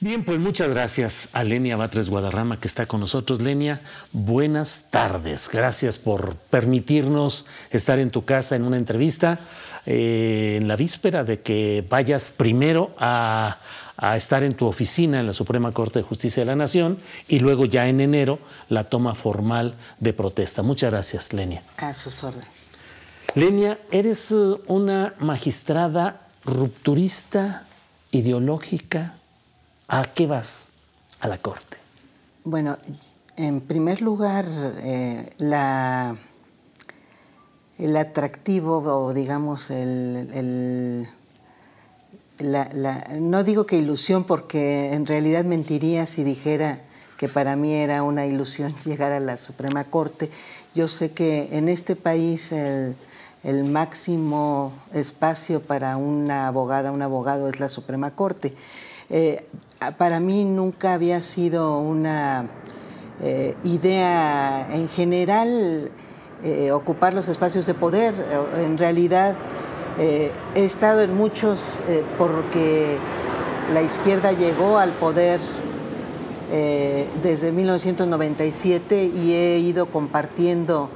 Bien, pues muchas gracias a Lenia Batres Guadarrama que está con nosotros. Lenia, buenas tardes. Gracias por permitirnos estar en tu casa en una entrevista eh, en la víspera de que vayas primero a, a estar en tu oficina en la Suprema Corte de Justicia de la Nación y luego ya en enero la toma formal de protesta. Muchas gracias, Lenia. A sus órdenes. Lenia, eres eh, una magistrada rupturista, ideológica. ¿A qué vas a la Corte? Bueno, en primer lugar, eh, el atractivo o digamos el, la, no digo que ilusión porque en realidad mentiría si dijera que para mí era una ilusión llegar a la Suprema Corte. Yo sé que en este país el, el máximo espacio para una abogada, un abogado es la Suprema Corte. Eh, para mí nunca había sido una eh, idea en general eh, ocupar los espacios de poder. En realidad eh, he estado en muchos porque la izquierda llegó al poder desde 1997 y he ido compartiendo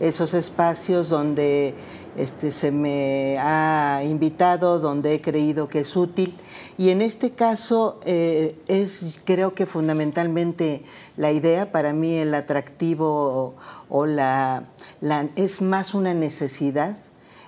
esos espacios donde este, se me ha invitado, donde he creído que es útil. Y en este caso es creo que fundamentalmente la idea, para mí el atractivo o, la, es más una necesidad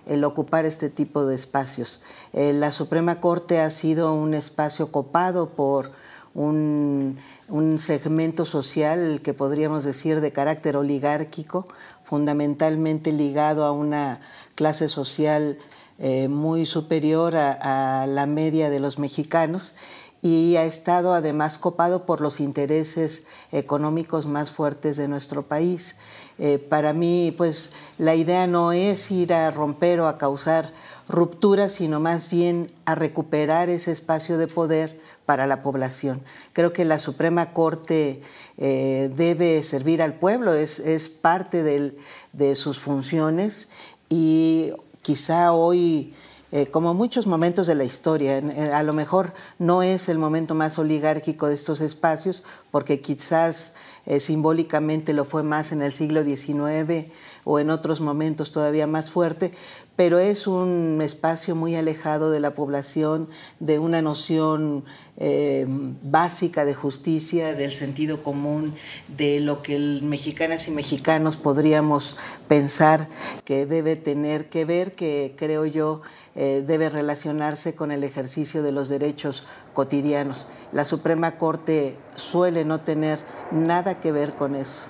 el ocupar este tipo de espacios. Eh, la Suprema Corte ha sido un espacio copado por un, un, segmento social que podríamos decir de carácter oligárquico, fundamentalmente ligado a una clase social eh, muy superior a, la media de los mexicanos y ha estado además copado por los intereses económicos más fuertes de nuestro país. Eh, para mí, pues la idea no es ir a romper o a causar rupturas, sino más bien a recuperar ese espacio de poder para la población. Creo que la Suprema Corte eh, debe servir al pueblo, es, parte de sus funciones y quizá hoy eh, como muchos momentos de la historia. A lo mejor no es el momento más oligárquico de estos espacios, porque quizás eh, simbólicamente lo fue más en el siglo XIX o en otros momentos todavía más fuerte, pero es un espacio muy alejado de la población, de una noción eh, básica de justicia, del sentido común, de lo que mexicanas y mexicanos podríamos pensar que debe tener que ver, que creo yo eh, debe relacionarse con el ejercicio de los derechos cotidianos. La Suprema Corte suele no tener nada que ver con eso.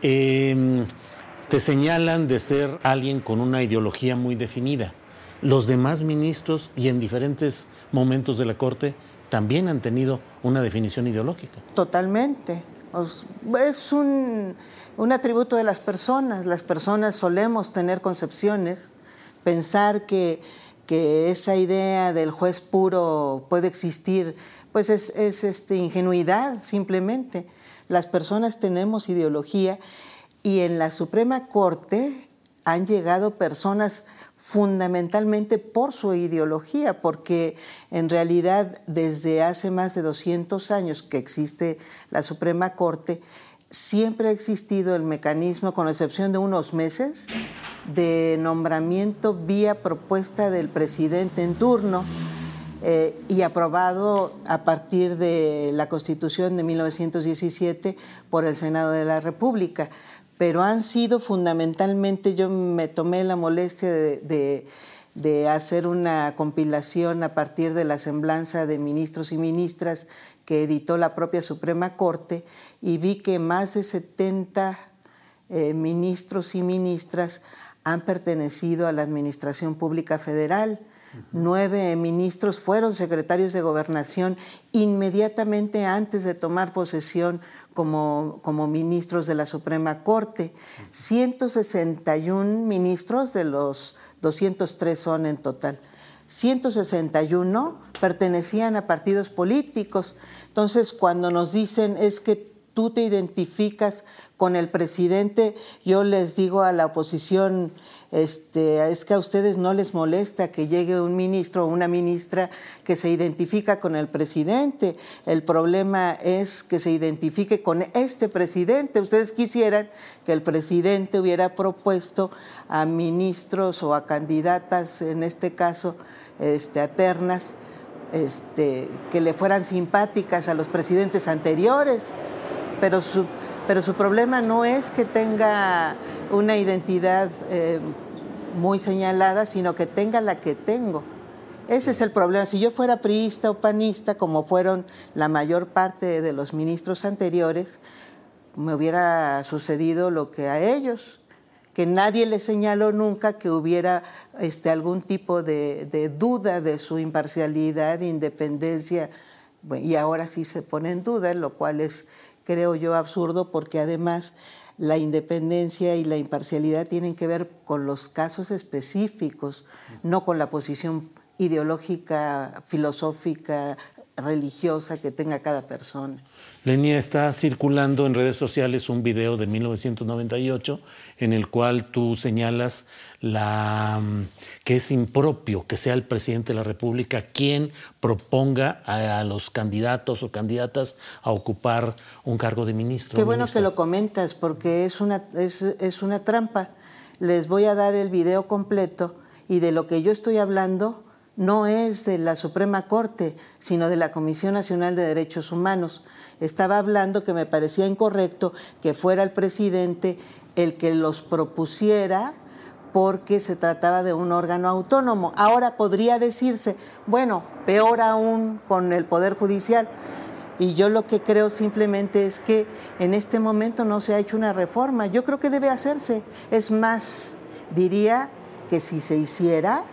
Eh te señalan de ser alguien con una ideología muy definida. Los demás ministros y en diferentes momentos de la Corte también han tenido una definición ideológica. Totalmente. Es un, un atributo de las personas. Las personas solemos tener concepciones, pensar que, que esa idea del juez puro puede existir, pues es, es este, ingenuidad simplemente. Las personas tenemos ideología y en la Suprema Corte han llegado personas fundamentalmente por su ideología, porque en realidad desde hace más de 200 años que existe la Suprema Corte, siempre ha existido el mecanismo, con excepción de unos meses, de nombramiento vía propuesta del presidente en turno eh, y aprobado a partir de la Constitución de 1917 por el Senado de la República. Pero han sido fundamentalmente, yo me tomé la molestia de, de hacer una compilación a partir de la semblanza de ministros y ministras que editó la propia Suprema Corte y vi que más de 70 eh, ministros y ministras han pertenecido a la Administración Pública Federal. Nueve ministros fueron secretarios de gobernación inmediatamente antes de tomar posesión como, como ministros de la Suprema Corte. 161 ministros de los 203 son en total. 161 pertenecían a partidos políticos. Entonces, cuando nos dicen es que tú te identificas con el presidente, yo les digo a la oposición, este, es que a ustedes no les molesta que llegue un ministro o una ministra que se identifica con el presidente. El problema es que se identifique con este presidente. Ustedes quisieran que el presidente hubiera propuesto a ministros o a candidatas, en este caso, este, este, que le fueran simpáticas a los presidentes anteriores pero su, pero su problema no es que tenga una identidad eh, muy señalada, sino que tenga la que tengo. Ese es el problema. Si yo fuera priista o panista, como fueron la mayor parte de los ministros anteriores, me hubiera sucedido lo que a ellos, que nadie les señaló nunca que hubiera este, algún tipo de, de duda de su imparcialidad, independencia, y ahora sí se pone en duda, lo cual es creo yo, absurdo porque además la independencia y la imparcialidad tienen que ver con los casos específicos, no con la posición ideológica, filosófica, religiosa que tenga cada persona. Lenia, está circulando en redes sociales un video de 1998 en el cual tú señalas la, mm, que es impropio que sea el presidente de la República quien proponga a, los candidatos o candidatas a ocupar un cargo de ministro. Qué bueno que lo comentas porque es una, es, es una trampa. Les voy a dar el video completo y de lo que yo estoy hablando no es de la Suprema Corte, sino de la Comisión Nacional de Derechos Humanos. Estaba hablando que me parecía incorrecto que fuera el presidente el que los propusiera porque se trataba de un órgano autónomo. Ahora podría decirse, bueno, peor aún con el Poder Judicial. Y yo lo que creo simplemente es que en este momento no se ha hecho una reforma. Yo creo que debe hacerse. Es más, diría que si se hiciera,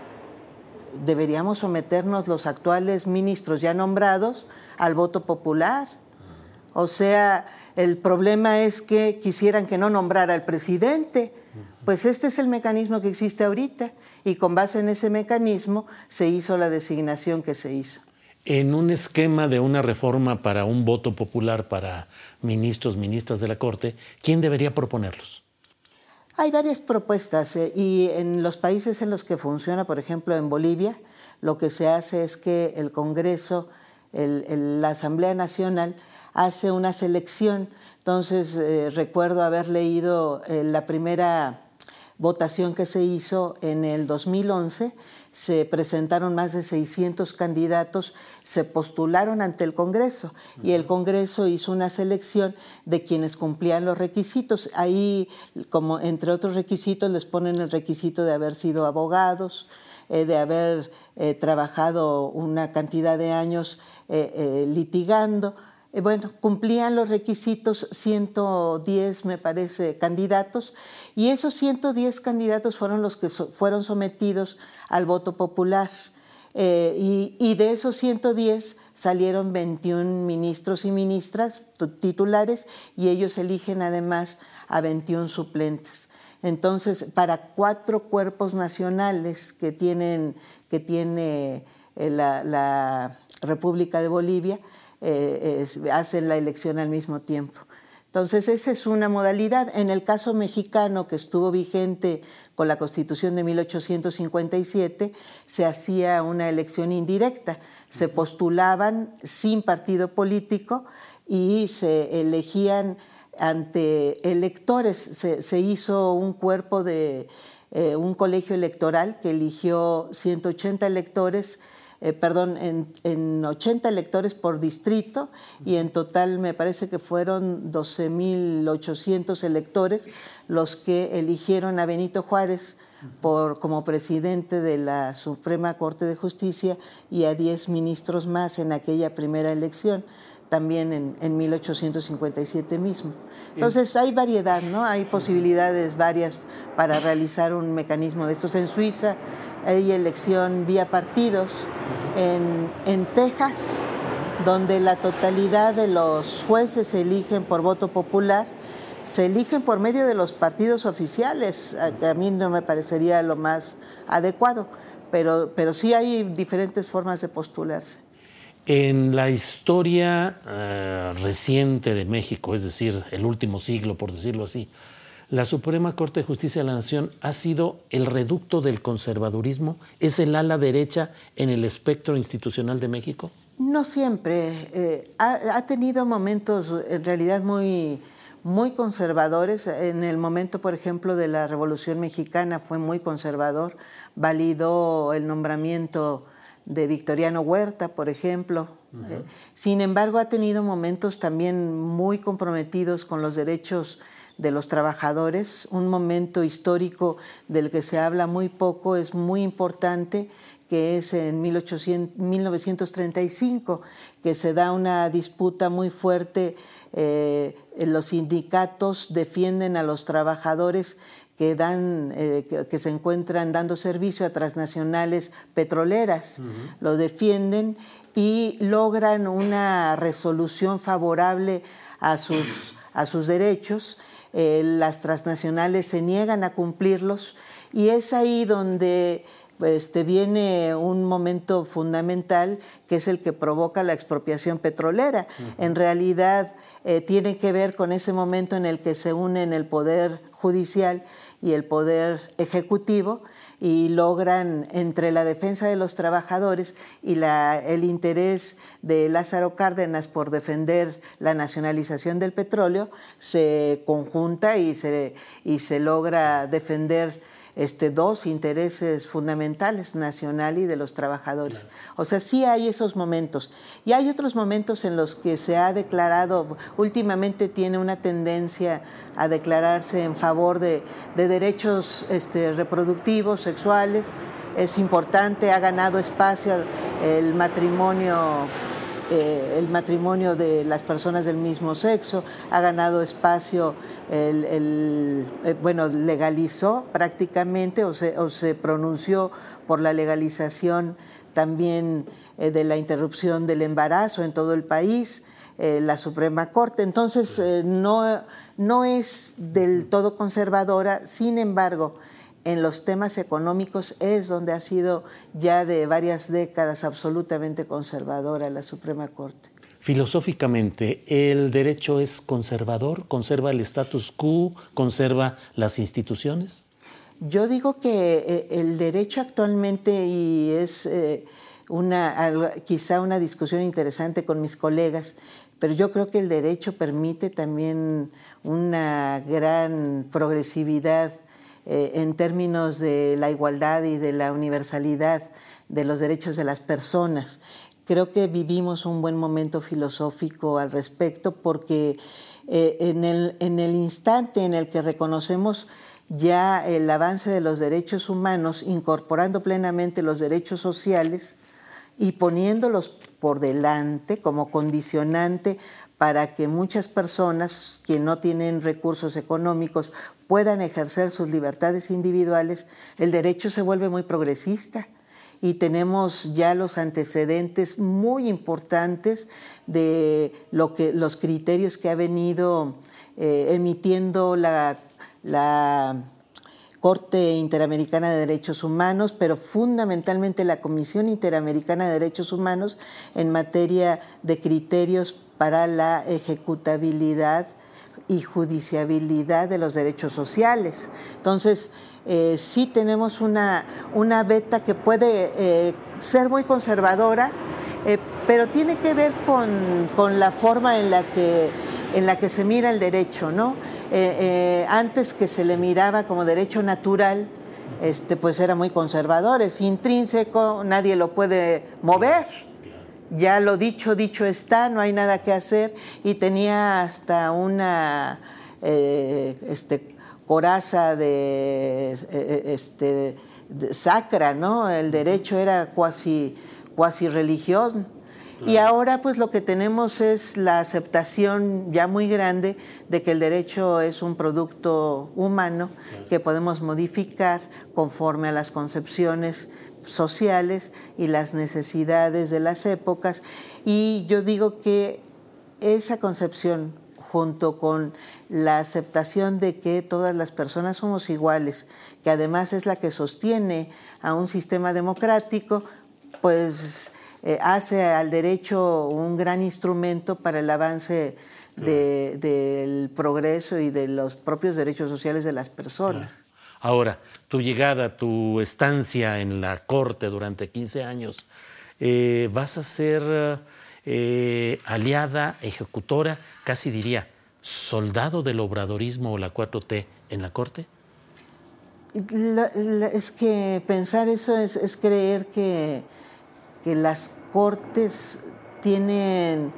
deberíamos someternos los actuales ministros ya nombrados al voto popular. O sea, el problema es que quisieran que no nombrara al presidente. Pues este es el mecanismo que existe ahorita y con base en ese mecanismo se hizo la designación que se hizo. En un esquema de una reforma para un voto popular para ministros, ministras de la Corte, ¿quién debería proponerlos? Hay varias propuestas eh, y en los países en los que funciona, por ejemplo en Bolivia, lo que se hace es que el Congreso, la Asamblea Nacional, hace una selección. Entonces eh, recuerdo haber leído eh, la primera votación que se hizo en el 2011 se presentaron más de 600 candidatos, se postularon ante el Congreso y el Congreso hizo una selección de quienes cumplían los requisitos. Ahí, como entre otros requisitos, les ponen el requisito de haber sido abogados, eh, de haber eh, trabajado una cantidad de años eh, litigando. bueno, cumplían los requisitos 110, me parece, candidatos, y esos 110 candidatos fueron los que fueron sometidos al voto popular. y, y, de esos 110 salieron 21 ministros y ministras titulares y ellos eligen además a 21 suplentes. Entonces, para cuatro cuerpos nacionales que, tienen, que tiene eh, la, República de Bolivia, eh, hacen la elección al mismo tiempo. Entonces, esa es una modalidad. En el caso mexicano, que estuvo vigente con la Constitución de 1857, se hacía una elección indirecta. Se postulaban sin partido político y se elegían ante electores. Se, hizo un cuerpo de eh, un colegio electoral que eligió 180 electores eh, perdón, en, 80 electores por distrito y en total me parece que fueron 12.800 electores los que eligieron a Benito Juárez por, como presidente de la Suprema Corte de Justicia y a 10 ministros más en aquella primera elección, también en, en 1857 mismo. Entonces hay variedad, ¿no? Hay posibilidades varias para realizar un mecanismo de estos. En Suiza hay elección vía partidos. En, en Texas, donde la totalidad de los jueces se eligen por voto popular, se eligen por medio de los partidos oficiales, que a mí no me parecería lo más adecuado, pero, pero sí hay diferentes formas de postularse. En la historia eh, reciente de México, es decir, el último siglo, por decirlo así, la Suprema Corte de Justicia de la Nación ha sido el reducto del conservadurismo, es el ala derecha en el espectro institucional de México. No siempre. Eh, ha, tenido momentos en realidad muy, muy conservadores. En el momento, por ejemplo, de la Revolución Mexicana fue muy conservador. Validó el nombramiento de Victoriano Huerta, por ejemplo. Eh, sin embargo, ha tenido momentos también muy comprometidos con los derechos de los trabajadores, un momento histórico del que se habla muy poco, es muy importante, que es en 1935, que se da una disputa muy fuerte, eh, los sindicatos defienden a los trabajadores que, dan, eh, que, se encuentran dando servicio a transnacionales petroleras, lo defienden y logran una resolución favorable a sus, a sus derechos. Eh, las transnacionales se niegan a cumplirlos y es ahí donde este, viene un momento fundamental que es el que provoca la expropiación petrolera. En realidad eh, tiene que ver con ese momento en el que se unen el poder judicial y el poder ejecutivo y logran entre la defensa de los trabajadores y el interés de Lázaro Cárdenas por defender la nacionalización del petróleo, se conjunta y se, y se logra defender este, dos intereses fundamentales, nacional y de los trabajadores. O sea, sí hay esos momentos. Y hay otros momentos en los que se ha declarado, últimamente tiene una tendencia a declararse en favor de, derechos este, reproductivos, sexuales. Es importante, ha ganado espacio el matrimonio eh, el matrimonio de las personas del mismo sexo, ha ganado espacio, el, eh, bueno, legalizó prácticamente o se, o se, pronunció por la legalización también eh, de la interrupción del embarazo en todo el país, la Suprema Corte. Entonces, no, no es del todo conservadora, sin embargo, en los temas económicos es donde ha sido ya de varias décadas absolutamente conservadora la Suprema Corte. Filosóficamente, ¿el derecho es conservador? ¿Conserva el status quo? ¿Conserva las instituciones? Yo digo que eh, el derecho actualmente, y es eh, una, quizá una discusión interesante con mis colegas, pero yo creo que el derecho permite también una gran progresividad eh, en términos de la igualdad y de la universalidad de los derechos de las personas. Creo que vivimos un buen momento filosófico al respecto porque eh, en, el, en el instante en el que reconocemos ya el avance de los derechos humanos, incorporando plenamente los derechos sociales y poniéndolos por delante como condicionante para que muchas personas que no tienen recursos económicos puedan ejercer sus libertades individuales, el derecho se vuelve muy progresista y tenemos ya los antecedentes muy importantes de lo que, los criterios que ha venido eh, emitiendo la, la Corte Interamericana de Derechos Humanos, pero fundamentalmente la Comisión Interamericana de Derechos Humanos en materia de criterios para la ejecutabilidad y judiciabilidad de los derechos sociales. Entonces, eh, sí tenemos una, una beta que puede eh, ser muy conservadora, eh, pero tiene que ver con, la forma en la, que, en la que se mira el derecho, ¿no? antes que se le miraba como derecho natural, este, pues era muy conservador, es intrínseco, nadie lo puede mover. Ya lo dicho, dicho está, no hay nada que hacer y tenía hasta una este, coraza de, eh, este, sacra, ¿no? El derecho era cuasi, cuasi religioso. Y ahora pues lo que tenemos es la aceptación ya muy grande de que el derecho es un producto humano que podemos modificar conforme a las concepciones sociales y las necesidades de las épocas. Y yo digo que esa concepción junto con la aceptación de que todas las personas somos iguales, que además es la que sostiene a un sistema democrático, pues eh, hace al derecho un gran instrumento para el avance del progreso y de los propios derechos sociales de las personas. Ahora, tu llegada, tu estancia en la corte durante 15 años, eh, vas a ser eh, aliada, ejecutora, casi diría, soldado del obradorismo o la 4T en la Corte? es que pensar eso es, creer que, las Cortes tienen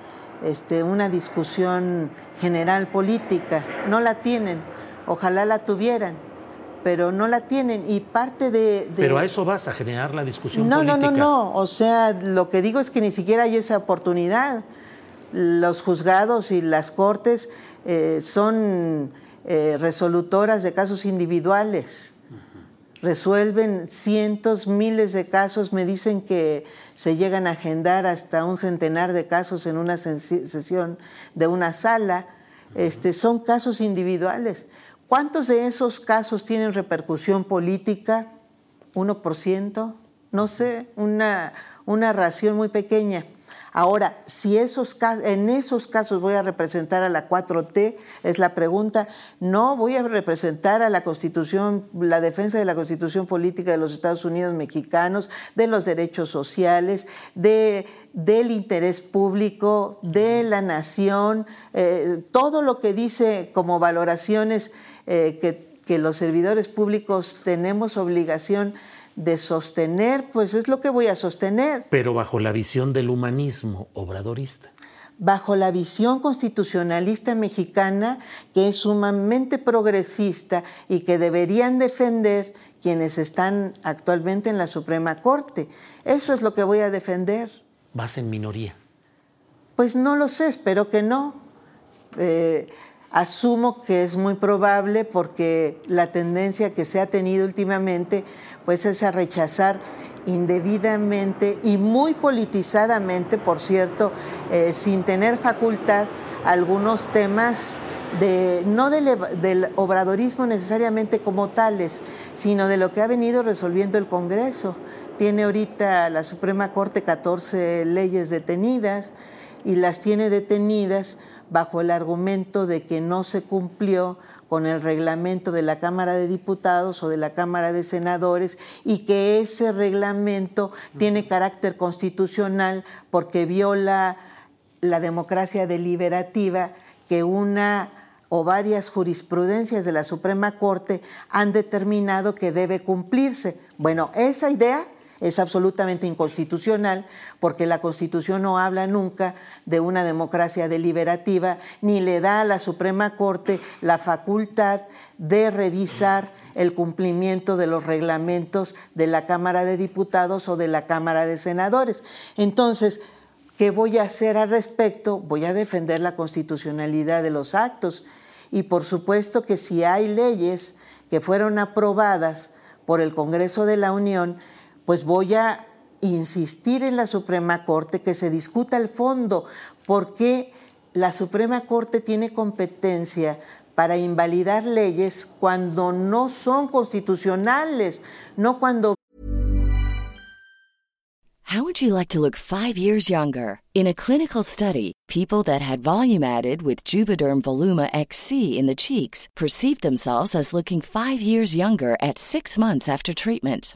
este, una discusión general política. No la tienen. Ojalá la tuvieran pero no la tienen y parte de, Pero a eso vas, a generar la discusión no, política. No, no, no, o sea, lo que digo es que ni siquiera hay esa oportunidad. Los juzgados y las cortes eh, son eh, resolutoras de casos individuales. Resuelven cientos, miles de casos. Me dicen que se llegan a agendar hasta un centenar de casos en una sesión de una sala. Este, son casos individuales. ¿Cuántos de esos casos tienen repercusión política? ¿1%? No sé, una, una ración muy pequeña. Ahora, si esos, en esos casos voy a representar a la 4T, es la pregunta, no voy a representar a la Constitución, la defensa de la Constitución política de los Estados Unidos mexicanos, de los derechos sociales, de, del interés público, de la nación, eh, todo lo que dice como valoraciones eh, que, los servidores públicos tenemos obligación de sostener, pues es lo que voy a sostener. Pero bajo la visión del humanismo obradorista. Bajo la visión constitucionalista mexicana, que es sumamente progresista y que deberían defender quienes están actualmente en la Suprema Corte. Eso es lo que voy a defender. ¿Vas en minoría? Pues no lo sé, espero que no. Eh, Asumo que es muy probable porque la tendencia que se ha tenido últimamente pues es a rechazar indebidamente y muy politizadamente, por cierto, eh, sin tener facultad, algunos temas de, no del, obradorismo necesariamente como tales, sino de lo que ha venido resolviendo el Congreso. Tiene ahorita la Suprema Corte 14 leyes detenidas y las tiene detenidas bajo el argumento de que no se cumplió con el reglamento de la Cámara de Diputados o de la Cámara de Senadores y que ese reglamento tiene carácter constitucional porque viola la democracia deliberativa que una o varias jurisprudencias de la Suprema Corte han determinado que debe cumplirse. Bueno, esa idea es absolutamente inconstitucional porque la Constitución no habla nunca de una democracia deliberativa ni le da a la Suprema Corte la facultad de revisar el cumplimiento de los reglamentos de la Cámara de Diputados o de la Cámara de Senadores. Entonces, ¿qué voy a hacer al respecto? Voy a defender la constitucionalidad de los actos y por supuesto que si hay leyes que fueron aprobadas por el Congreso de la Unión, pues voy a insistir en la Suprema Corte que se discuta el fondo, porque la Suprema Corte tiene competencia para invalidar leyes cuando no son constitucionales, no cuando How would you like to look five years younger? In a clinical study, people that had volume added with Juvederm Voluma XC in the cheeks perceived themselves as looking five years younger at six months after treatment.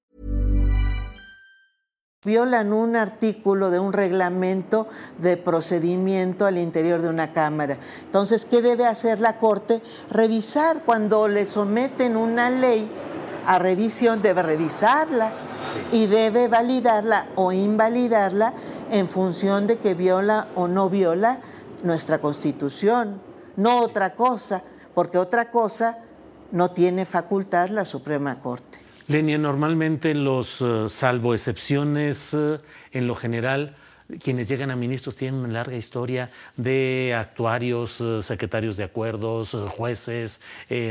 Violan un artículo de un reglamento de procedimiento al interior de una Cámara. Entonces, ¿qué debe hacer la Corte? Revisar cuando le someten una ley a revisión, debe revisarla y debe validarla o invalidarla en función de que viola o no viola nuestra Constitución, no otra cosa, porque otra cosa no tiene facultad la Suprema Corte. Lenia, normalmente los, eh, salvo excepciones, eh, en lo general, quienes llegan a ministros tienen una larga historia de actuarios, eh, secretarios de acuerdos, jueces,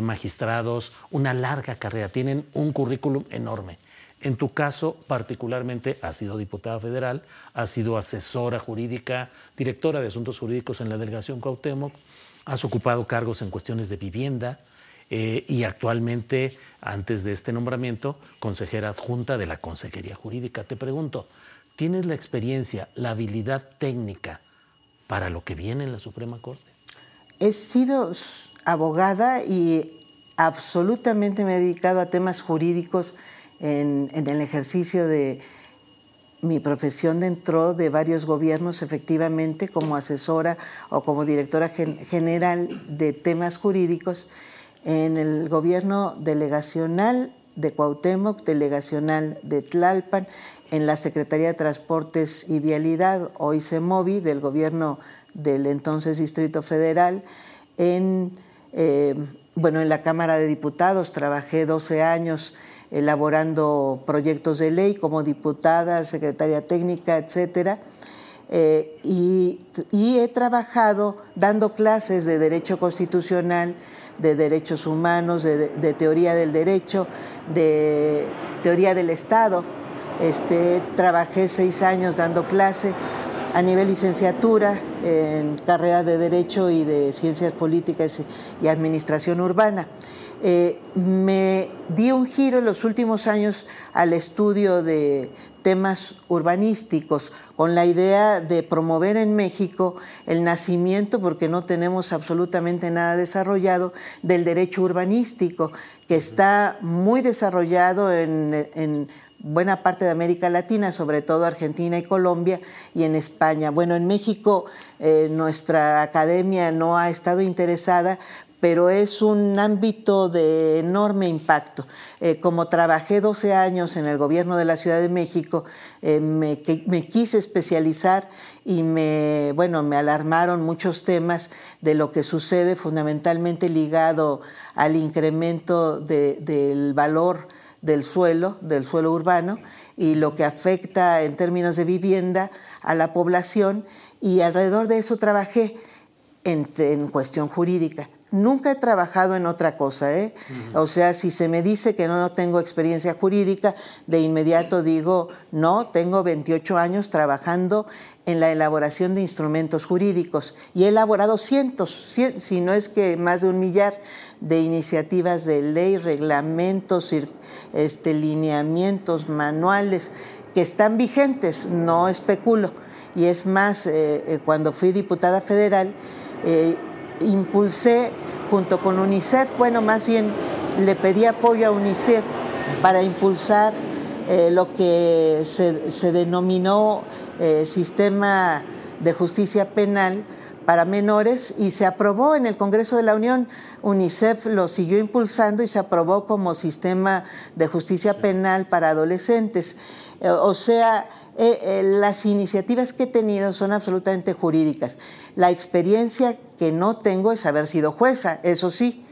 magistrados, una larga carrera, tienen un currículum enorme. En tu caso, particularmente, has sido diputada federal, has sido asesora jurídica, directora de asuntos jurídicos en la delegación Cuauhtémoc, has ocupado cargos en cuestiones de vivienda, eh, y actualmente, antes de este nombramiento, consejera adjunta de la Consejería Jurídica. Te pregunto, ¿tienes la experiencia, la habilidad técnica para lo que viene en la Suprema Corte? He sido abogada y absolutamente me he dedicado a temas jurídicos en, el ejercicio de mi profesión dentro de varios gobiernos, efectivamente, como asesora o como directora general de temas jurídicos en el gobierno delegacional de Cuauhtémoc, delegacional de Tlalpan, en la Secretaría de Transportes y Vialidad, hoy CEMOVI, del gobierno del entonces Distrito Federal, en, eh, bueno, en la Cámara de Diputados trabajé 12 años elaborando proyectos de ley como diputada, secretaria técnica, etcétera. Eh, y, y, he trabajado dando clases de Derecho Constitucional de derechos humanos, de, teoría del derecho, de teoría del Estado. Este, trabajé seis años dando clase a nivel licenciatura en carrera de Derecho y de Ciencias Políticas y Administración Urbana. Eh, me di un giro en los últimos años al estudio de temas urbanísticos, con la idea de promover en México el nacimiento, porque no tenemos absolutamente nada desarrollado, del derecho urbanístico, que está muy desarrollado en, buena parte de América Latina, sobre todo Argentina y Colombia, y en España. Bueno, en México eh, nuestra academia no ha estado interesada, pero es un ámbito de enorme impacto. Eh, como trabajé 12 años en el gobierno de la Ciudad de México, eh, me, quise especializar y me, bueno, me alarmaron muchos temas de lo que sucede fundamentalmente ligado al incremento del valor del suelo, del suelo urbano, y lo que afecta en términos de vivienda a la población, y alrededor de eso trabajé en cuestión jurídica Nunca he trabajado en otra cosa, ¿eh? O sea, si se me dice que no, no tengo experiencia jurídica, de inmediato digo, no, tengo 28 años trabajando en la elaboración de instrumentos jurídicos y he elaborado cientos, si no es que más de un millar de iniciativas de ley, reglamentos, este, lineamientos, manuales que están vigentes, no especulo. Y es más, eh, eh, cuando fui diputada federal, eh, impulsé junto con UNICEF, bueno, más bien le pedí apoyo a UNICEF para impulsar lo que se, se denominó sistema de justicia penal para menores y se aprobó en el Congreso de la Unión. UNICEF lo siguió impulsando y se aprobó como sistema de justicia penal para adolescentes. O sea, eh, eh, las iniciativas que he tenido son absolutamente jurídicas. La experiencia que no tengo es haber sido jueza, eso sí,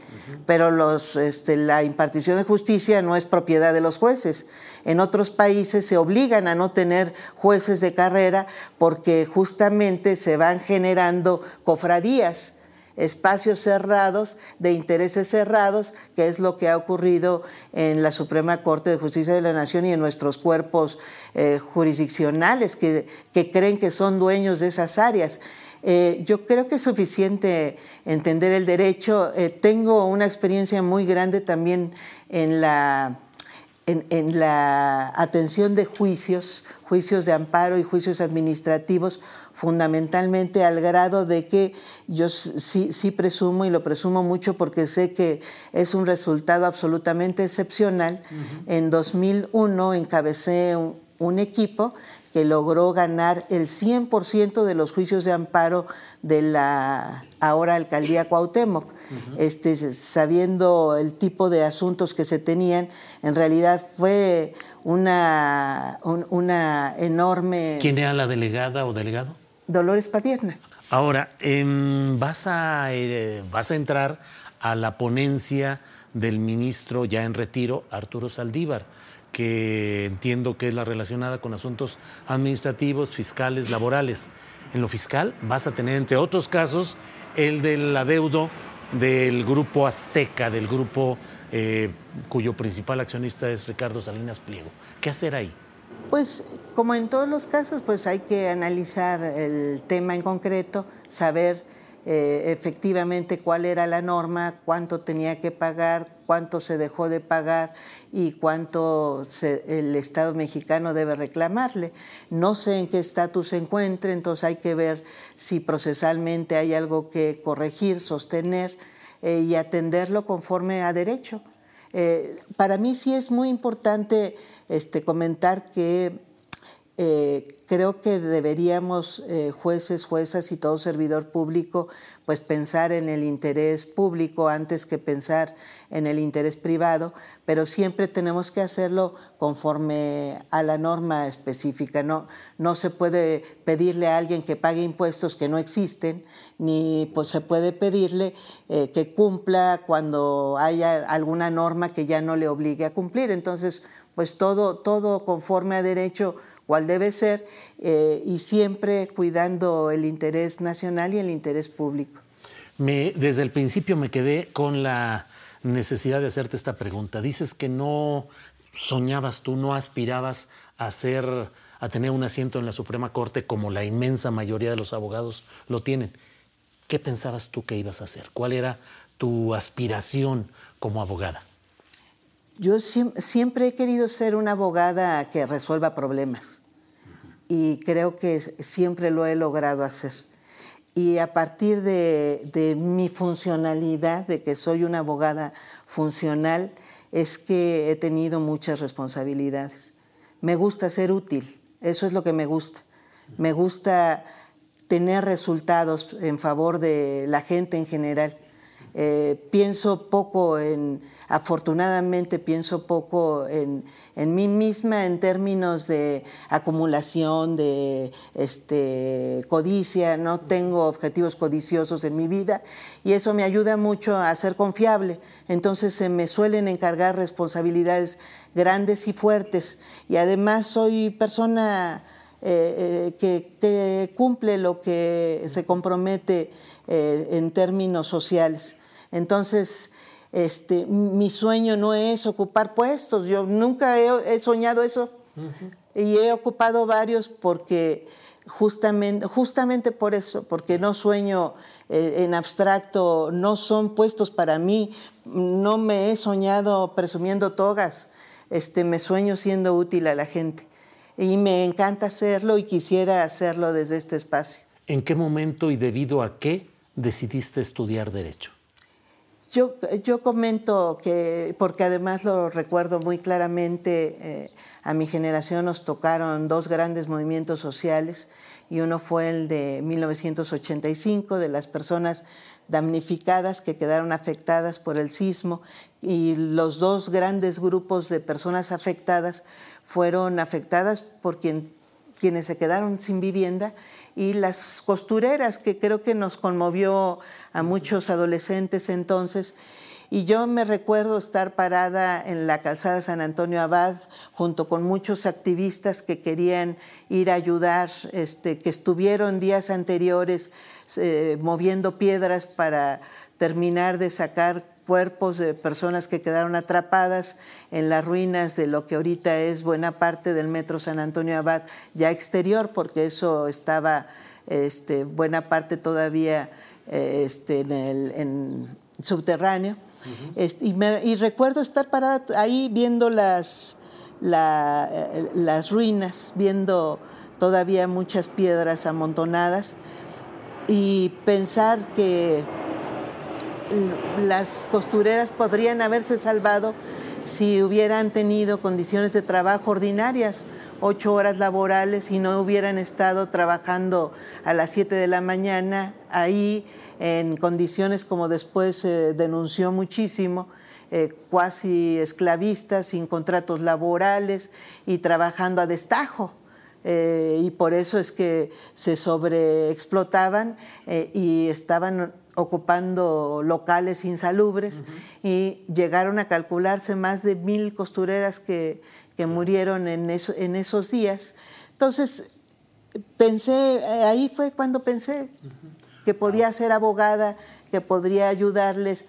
pero los, este, la impartición de justicia no es propiedad de los jueces. En otros países se obligan a no tener jueces de carrera porque justamente se van generando cofradías espacios cerrados, de intereses cerrados, que es lo que ha ocurrido en la Suprema Corte de Justicia de la Nación y en nuestros cuerpos eh, jurisdiccionales que, creen que son dueños de esas áreas. Eh, yo creo que es suficiente entender el derecho. Eh, tengo una experiencia muy grande también en la, en la atención de juicios, juicios de amparo y juicios administrativos fundamentalmente al grado de que yo sí, sí, presumo y lo presumo mucho porque sé que es un resultado absolutamente excepcional. En 2001 encabecé un, equipo que logró ganar el 100% de los juicios de amparo de la ahora alcaldía Cuauhtémoc. este, sabiendo el tipo de asuntos que se tenían, en realidad fue una, una enorme... ¿Quién era la delegada o delegado? Dolores Padierna. Ahora, em, vas, a, eh, vas a entrar a la ponencia del ministro ya en retiro, Arturo Saldívar, que entiendo que es la relacionada con asuntos administrativos, fiscales, laborales. En lo fiscal vas a tener, entre otros casos, el del adeudo del grupo Azteca, del grupo eh, cuyo principal accionista es Ricardo Salinas Pliego. ¿Qué hacer ahí? Pues como en todos los casos, pues hay que analizar el tema en concreto, saber eh, efectivamente cuál era la norma, cuánto tenía que pagar, cuánto se dejó de pagar y cuánto el Estado mexicano debe reclamarle. No sé en qué estatus se encuentre, entonces hay que ver si procesalmente hay algo que corregir, sostener eh, y atenderlo conforme a derecho. Eh, para mí sí es muy importante este, comentar que eh, creo que deberíamos, eh, jueces, juezas y todo servidor público, pues pensar en el interés público antes que pensar en el interés privado, pero siempre tenemos que hacerlo conforme a la norma específica. No, no se puede pedirle a alguien que pague impuestos que no existen, ni pues, se puede pedirle eh, que cumpla cuando haya alguna norma que ya no le obligue a cumplir. Entonces, pues todo, todo conforme a derecho cual debe ser, eh, y siempre cuidando el interés nacional y el interés público. Me, desde el principio me quedé con la necesidad de hacerte esta pregunta. Dices que no soñabas tú, no aspirabas a ser, a tener un asiento en la Suprema Corte como la inmensa mayoría de los abogados lo tienen. ¿Qué pensabas tú que ibas a hacer? ¿Cuál era tu aspiración como abogada? Yo siempre he querido ser una abogada que resuelva problemas y creo que siempre lo he logrado hacer. Y a partir de, mi funcionalidad, de que soy una abogada funcional, es que he tenido muchas responsabilidades. Me gusta ser útil, eso es lo que me gusta. Me gusta tener resultados en favor de la gente en general. Eh, pienso poco en afortunadamente pienso poco en, mí misma en términos de acumulación, de este, codicia, no tengo objetivos codiciosos en mi vida y eso me ayuda mucho a ser confiable. Entonces se me suelen encargar responsabilidades grandes y fuertes y además soy persona eh, eh, que, cumple lo que se compromete eh, en términos sociales. Entonces, este, mi sueño no es ocupar puestos, yo nunca he, soñado eso. Y he ocupado varios porque justamente, justamente por eso, porque no sueño eh, en abstracto, no son puestos para mí, no me he soñado presumiendo togas, este, me sueño siendo útil a la gente. Y me encanta hacerlo y quisiera hacerlo desde este espacio. ¿En qué momento y debido a qué decidiste estudiar derecho? Yo, yo comento que, porque además lo recuerdo muy claramente, eh, a mi generación nos tocaron dos grandes movimientos sociales y uno fue el de 1985 de las personas damnificadas que quedaron afectadas por el sismo y los dos grandes grupos de personas afectadas fueron afectadas por quien, quienes se quedaron sin vivienda y las costureras, que creo que nos conmovió a muchos adolescentes entonces. Y yo me recuerdo estar parada en la calzada San Antonio Abad junto con muchos activistas que querían ir a ayudar, este, que estuvieron días anteriores eh, moviendo piedras para terminar de sacar cuerpos de personas que quedaron atrapadas en las ruinas de lo que ahorita es buena parte del metro San Antonio Abad, ya exterior, porque eso estaba este, buena parte todavía eh, este, en el subterráneo. Este, y, recuerdo estar parada ahí viendo las, eh, las ruinas, viendo todavía muchas piedras amontonadas y pensar que las costureras podrían haberse salvado si hubieran tenido condiciones de trabajo ordinarias, ocho horas laborales y no hubieran estado trabajando a las siete de la mañana ahí en condiciones como después se denunció muchísimo, eh, cuasi esclavistas, sin contratos laborales y trabajando a destajo. Eh, y por eso es que se sobreexplotaban eh, y estaban ocupando locales insalubres y llegaron a calcularse más de mil costureras que, murieron en, en, esos días. Entonces, pensé, ahí fue cuando pensé que podía ser abogada, que podría ayudarles,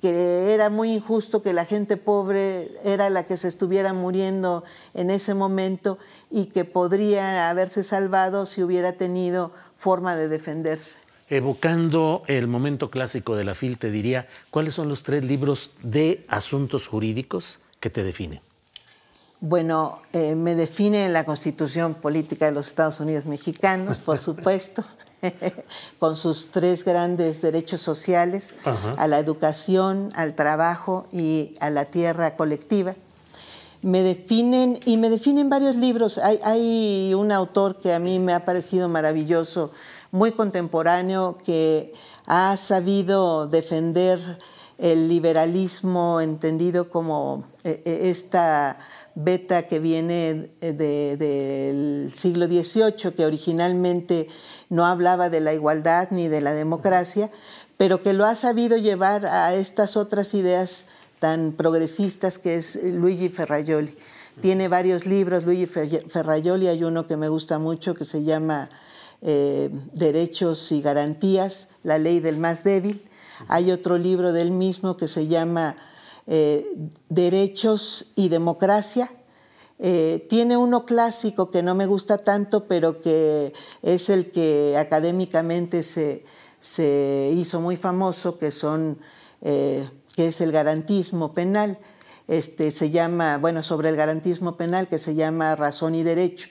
que era muy injusto que la gente pobre era la que se estuviera muriendo en ese momento y que podría haberse salvado si hubiera tenido forma de defenderse. Evocando el momento clásico de la FIL, te diría, ¿cuáles son los tres libros de asuntos jurídicos que te definen? Bueno, eh, me define la Constitución Política de los Estados Unidos Mexicanos, por supuesto, con sus tres grandes derechos sociales, a la educación, al trabajo y a la tierra colectiva. Me definen, y me definen varios libros. Hay, hay un autor que a mí me ha parecido maravilloso, muy contemporáneo que ha sabido defender el liberalismo entendido como eh, eh, esta beta que viene del siglo XVIII, que originalmente no hablaba de la igualdad ni de la democracia, pero que lo ha sabido llevar a estas otras ideas tan progresistas que es Luigi Ferraioli. Tiene varios libros, Luigi Ferraioli, hay uno que me gusta mucho que se llama eh, derechos y Garantías, la ley del más débil. Hay otro libro del mismo que se llama eh, Derechos y Democracia. Eh, tiene uno clásico que no me gusta tanto, pero que es el que académicamente se, hizo muy famoso, que, son, que es el garantismo penal. Este, se llama, bueno, sobre el garantismo penal, que se llama Razón y Derecho.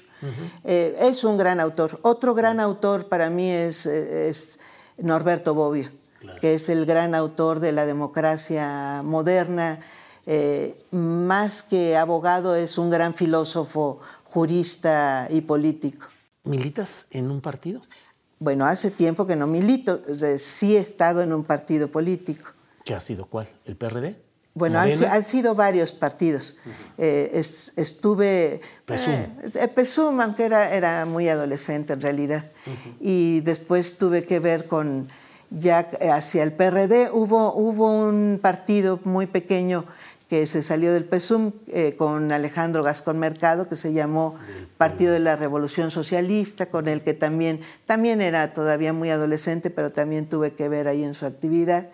Eh, es un gran autor. Otro gran autor para mí es, eh, Norberto Bobbio, que es el gran autor de la democracia moderna. Eh, más que abogado, es un gran filósofo, jurista y político. ¿Militas en un partido? Bueno, hace tiempo que no milito. sí he estado en un partido político. ¿Qué ha sido cuál? ¿El PRD? Bueno, han, sido varios partidos. Eh, estuve... Pesum. Eh, Pesum, aunque era, era muy adolescente en realidad. Y después tuve que ver con ya hacia el PRD. Hubo, hubo un partido muy pequeño que se salió del PESUM eh, con Alejandro Gascón Mercado, que se llamó Partido de la Revolución Socialista, con el que también, también era todavía muy adolescente, pero también tuve que ver ahí en su actividad.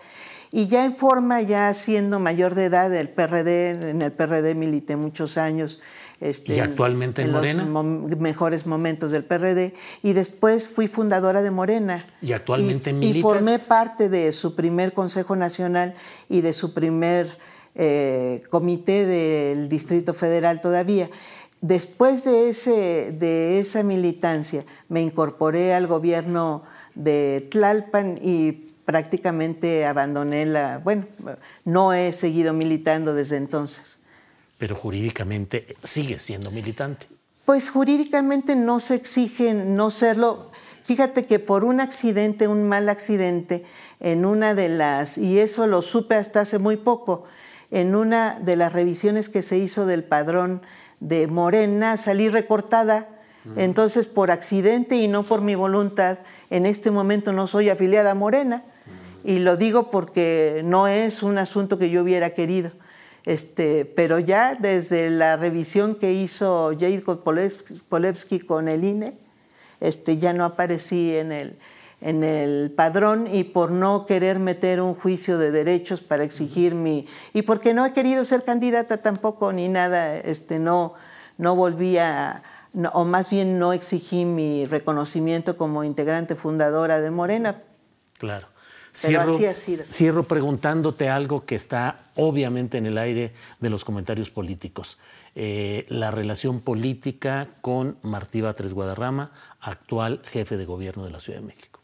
Y ya en forma, ya siendo mayor de edad, el PRD, en el PRD milité muchos años. Este, ¿Y actualmente en, Morena? los mejores momentos del PRD. Y después fui fundadora de Morena. ¿Y actualmente y, Y formé parte de su primer Consejo Nacional y de su primer eh, comité del Distrito Federal todavía. Después de, ese, de esa militancia me incorporé al gobierno de Tlalpan y prácticamente abandoné la, bueno, no he seguido militando desde entonces. Pero jurídicamente sigue siendo militante. Pues jurídicamente no se exige no serlo. Fíjate que por un accidente, un mal accidente, en una de las, y eso lo supe hasta hace muy poco, en una de las revisiones que se hizo del padrón de Morena, salí recortada. Entonces, por accidente y no por mi voluntad, en este momento no soy afiliada a Morena. Y lo digo porque no es un asunto que yo hubiera querido. Este, pero ya desde la revisión que hizo Jacob Polewski con el INE, este, ya no aparecí en el, en el padrón y por no querer meter un juicio de derechos para exigir mi... y porque no he querido ser candidata tampoco ni nada, este, no, no volví a... o más bien no exigí mi reconocimiento como integrante fundadora de Morena. Claro. Cierro, cierro preguntándote algo que está obviamente en el aire de los comentarios políticos. Eh, la relación política con Martí Batres Guadarrama, actual jefe de gobierno de la Ciudad de México.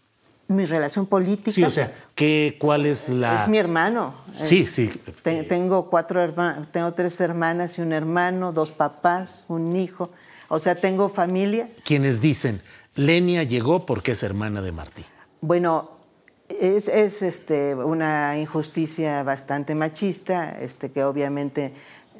Mi relación política. Sí, o sea, ¿qué, ¿cuál es la...? Es mi hermano. Sí, sí. tengo, cuatro hermanos, tengo tres hermanas y un hermano, dos papás, un hijo. O sea, tengo familia. Quienes dicen, Lenia llegó porque es hermana de Martí. Bueno, es, es este, una injusticia bastante machista, este, que obviamente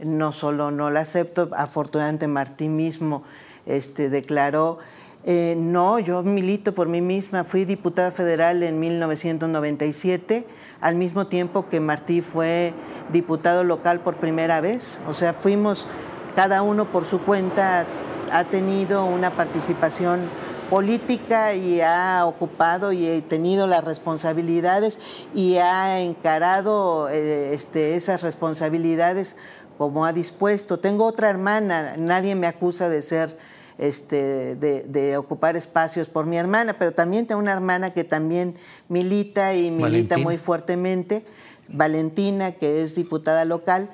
no solo no la acepto, afortunadamente Martín mismo este, declaró, eh, no, yo milito por mí misma, fui diputada federal en 1997, al mismo tiempo que Martí fue diputado local por primera vez, o sea, fuimos cada uno por su cuenta, ha tenido una participación política y ha ocupado y ha tenido las responsabilidades y ha encarado eh, este, esas responsabilidades como ha dispuesto. Tengo otra hermana, nadie me acusa de ser, este, de, ocupar espacios por mi hermana, pero también tengo una hermana que también milita y milita muy fuertemente, Valentina, que es diputada local.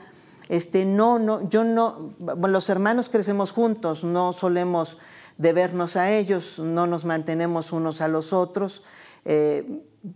Este, no, no, yo no, los hermanos crecemos juntos, no solemos de vernos a ellos, no nos mantenemos unos a los otros. Eh,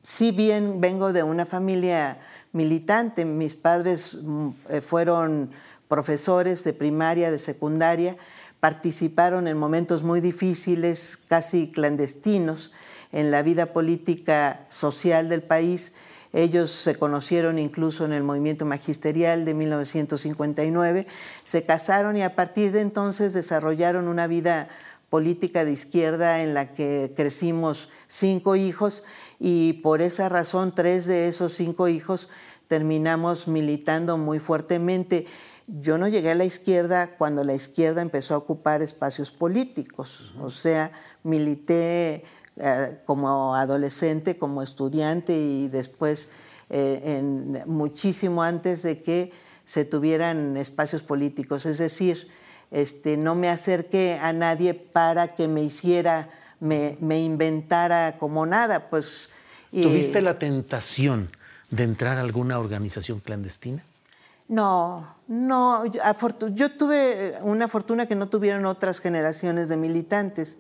si bien vengo de una familia militante, mis padres mm, eh, fueron profesores de primaria, de secundaria, participaron en momentos muy difíciles, casi clandestinos, en la vida política social del país. Ellos se conocieron incluso en el movimiento magisterial de 1959, se casaron y a partir de entonces desarrollaron una vida política de izquierda en la que crecimos cinco hijos y por esa razón tres de esos cinco hijos terminamos militando muy fuertemente. Yo no llegué a la izquierda cuando la izquierda empezó a ocupar espacios políticos, o sea, milité eh, como adolescente, como estudiante y después eh, en, muchísimo antes de que se tuvieran espacios políticos, es decir, este, no me acerqué a nadie para que me hiciera, me, inventara como nada. Pues, ¿Tuviste la tentación de entrar a alguna organización clandestina? No, no. Yo, tuve una fortuna que no tuvieron otras generaciones de militantes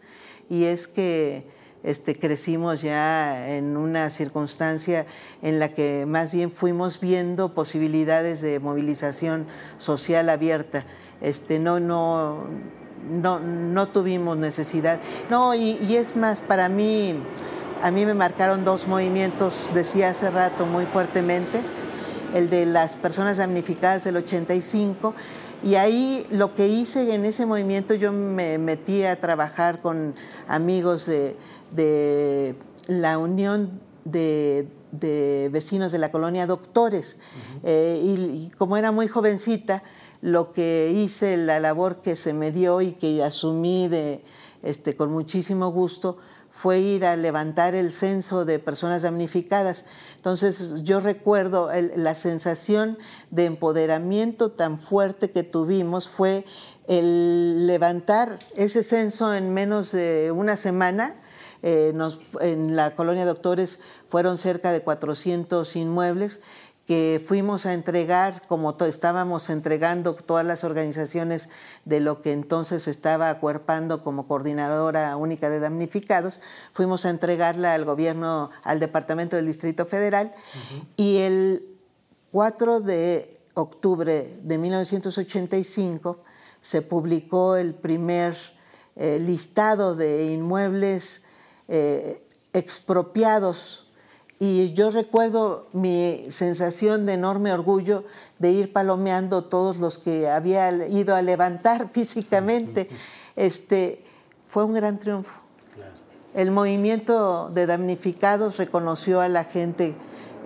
y es que este, crecimos ya en una circunstancia en la que más bien fuimos viendo posibilidades de movilización social abierta este, no, no, no, no tuvimos necesidad. No, y, es más, para mí, a mí me marcaron dos movimientos, decía hace rato muy fuertemente, el de las personas damnificadas del 85, y ahí lo que hice en ese movimiento, yo me metí a trabajar con amigos de, la Unión de, Vecinos de la Colonia Doctores, eh, y como era muy jovencita, lo que hice, la labor que se me dio y que asumí de, este, con muchísimo gusto, fue ir a levantar el censo de personas damnificadas. Entonces yo recuerdo la sensación de empoderamiento tan fuerte que tuvimos fue el levantar ese censo en menos de una semana. Eh, en la colonia Doctores fueron cerca de 400 inmuebles que fuimos a entregar, como estábamos entregando todas las organizaciones de lo que entonces estaba acuerpando como coordinadora única de damnificados, fuimos a entregarla al gobierno, al Departamento del Distrito Federal, y el 4 de octubre de 1985 se publicó el primer eh, listado de inmuebles eh, expropiados y yo recuerdo mi sensación de enorme orgullo de ir palomeando todos los que había ido a levantar físicamente. Este, fue un gran triunfo. El movimiento de damnificados reconoció a la gente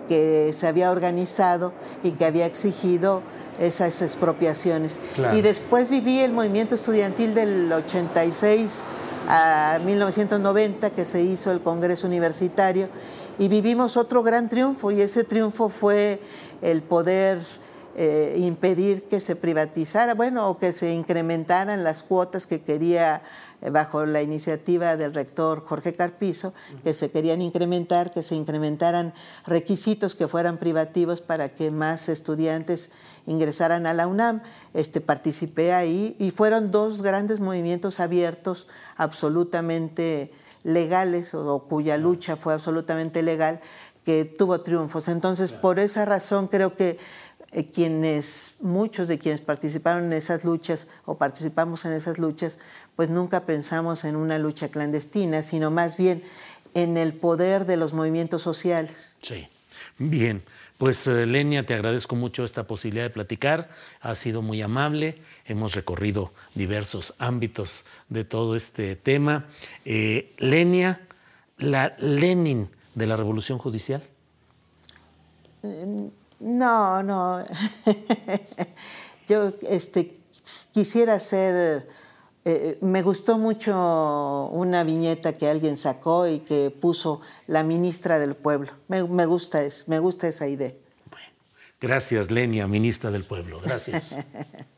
que se había organizado y que había exigido esas expropiaciones. Y después viví el movimiento estudiantil del 86 a 1990, que se hizo el Congreso Universitario, y vivimos otro gran triunfo y ese triunfo fue el poder eh, impedir que se privatizara, bueno, o que se incrementaran las cuotas que quería eh, bajo la iniciativa del rector Jorge Carpizo, que se querían incrementar, que se incrementaran requisitos que fueran privativos para que más estudiantes ingresaran a la UNAM. Este, participé ahí y fueron dos grandes movimientos abiertos, absolutamente legales o, cuya lucha fue absolutamente legal, que tuvo triunfos. Entonces, por esa razón creo que eh, quienes, muchos de quienes participaron en esas luchas o participamos en esas luchas, pues nunca pensamos en una lucha clandestina, sino más bien en el poder de los movimientos sociales. Sí, bien. Pues eh, Lenia, te agradezco mucho esta posibilidad de platicar. Ha sido muy amable. Hemos recorrido diversos ámbitos de todo este tema. Eh, Lenia, la Lenin de la Revolución Judicial. No, no. Yo este, quisiera ser eh, me gustó mucho una viñeta que alguien sacó y que puso la ministra del pueblo. Me, gusta, me gusta esa idea. gracias, Lenia, ministra del pueblo. Gracias.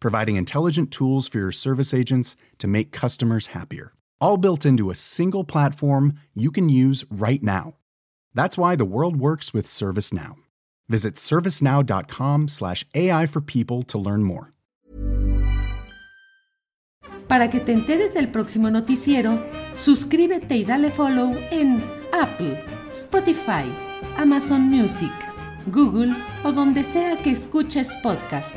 providing intelligent tools for your service agents to make customers happier. All built into a single platform you can use right now. That's why the world works with ServiceNow. Visit servicenow.com/ai for people to learn more. Para que te enteres del próximo noticiero, suscríbete y dale follow en Apple, Spotify, Amazon Music, Google o donde sea que escuches podcast.